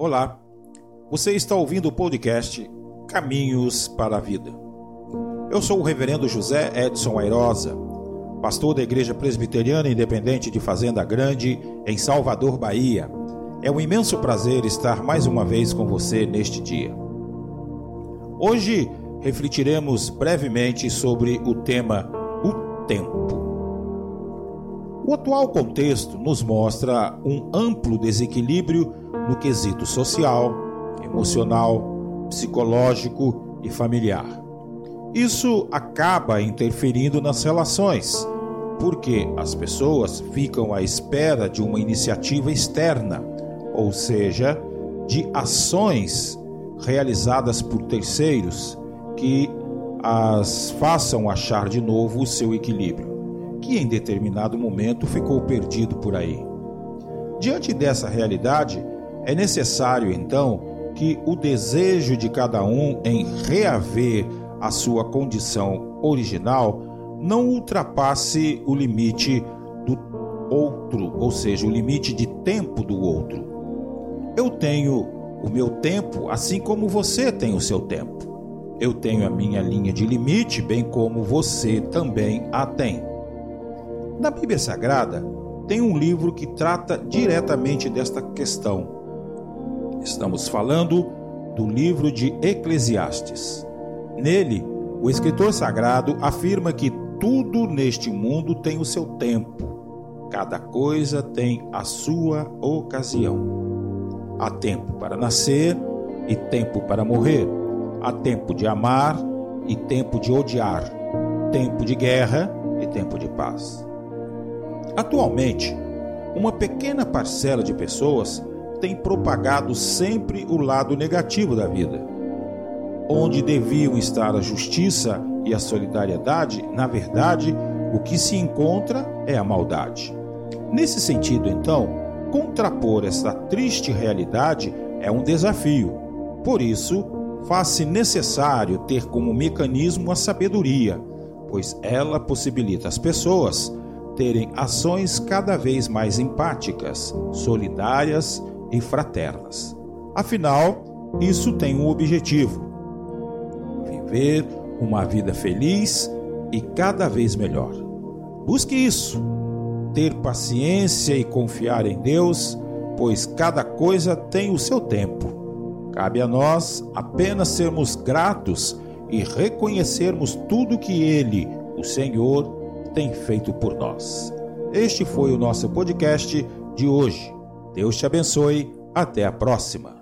Olá, você está ouvindo o podcast Caminhos para a Vida. Eu sou o Reverendo José Edson Airosa, pastor da Igreja Presbiteriana Independente de Fazenda Grande, em Salvador, Bahia. É um imenso prazer estar mais uma vez com você neste dia. Hoje refletiremos brevemente sobre o tema O Tempo. O atual contexto nos mostra um amplo desequilíbrio no quesito social, emocional, psicológico e familiar. Isso acaba interferindo nas relações, porque as pessoas ficam à espera de uma iniciativa externa, ou seja, de ações realizadas por terceiros que as façam achar de novo o seu equilíbrio, que em determinado momento ficou perdido por aí. Diante dessa realidade, é necessário, então, que o desejo de cada um em reaver a sua condição original não ultrapasse o limite do outro, ou seja, o limite de tempo do outro. Eu tenho o meu tempo, assim como você tem o seu tempo. Eu tenho a minha linha de limite, bem como você também a tem. Na Bíblia Sagrada, tem um livro que trata diretamente desta questão Estamos falando do livro de Eclesiastes. Nele, o escritor sagrado afirma que tudo neste mundo tem o seu tempo. Cada coisa tem a sua ocasião. Há tempo para nascer e tempo para morrer. Há tempo de amar e tempo de odiar. Tempo de guerra e tempo de paz. Atualmente, uma pequena parcela de pessoas tem propagado sempre o lado negativo da vida. Onde deviam estar a justiça e a solidariedade, na verdade, o que se encontra é a maldade. Nesse sentido, então, contrapor esta triste realidade é um desafio. Por isso, faz-se necessário ter como mecanismo a sabedoria, pois ela possibilita às pessoas terem ações cada vez mais empáticas, solidárias e fraternas. Afinal, isso tem um objetivo: viver uma vida feliz e cada vez melhor. Busque isso, ter paciência e confiar em Deus, pois cada coisa tem o seu tempo. Cabe a nós apenas sermos gratos e reconhecermos tudo que Ele, o Senhor, tem feito por nós. Este foi o nosso podcast de hoje. Deus te abençoe. Até a próxima.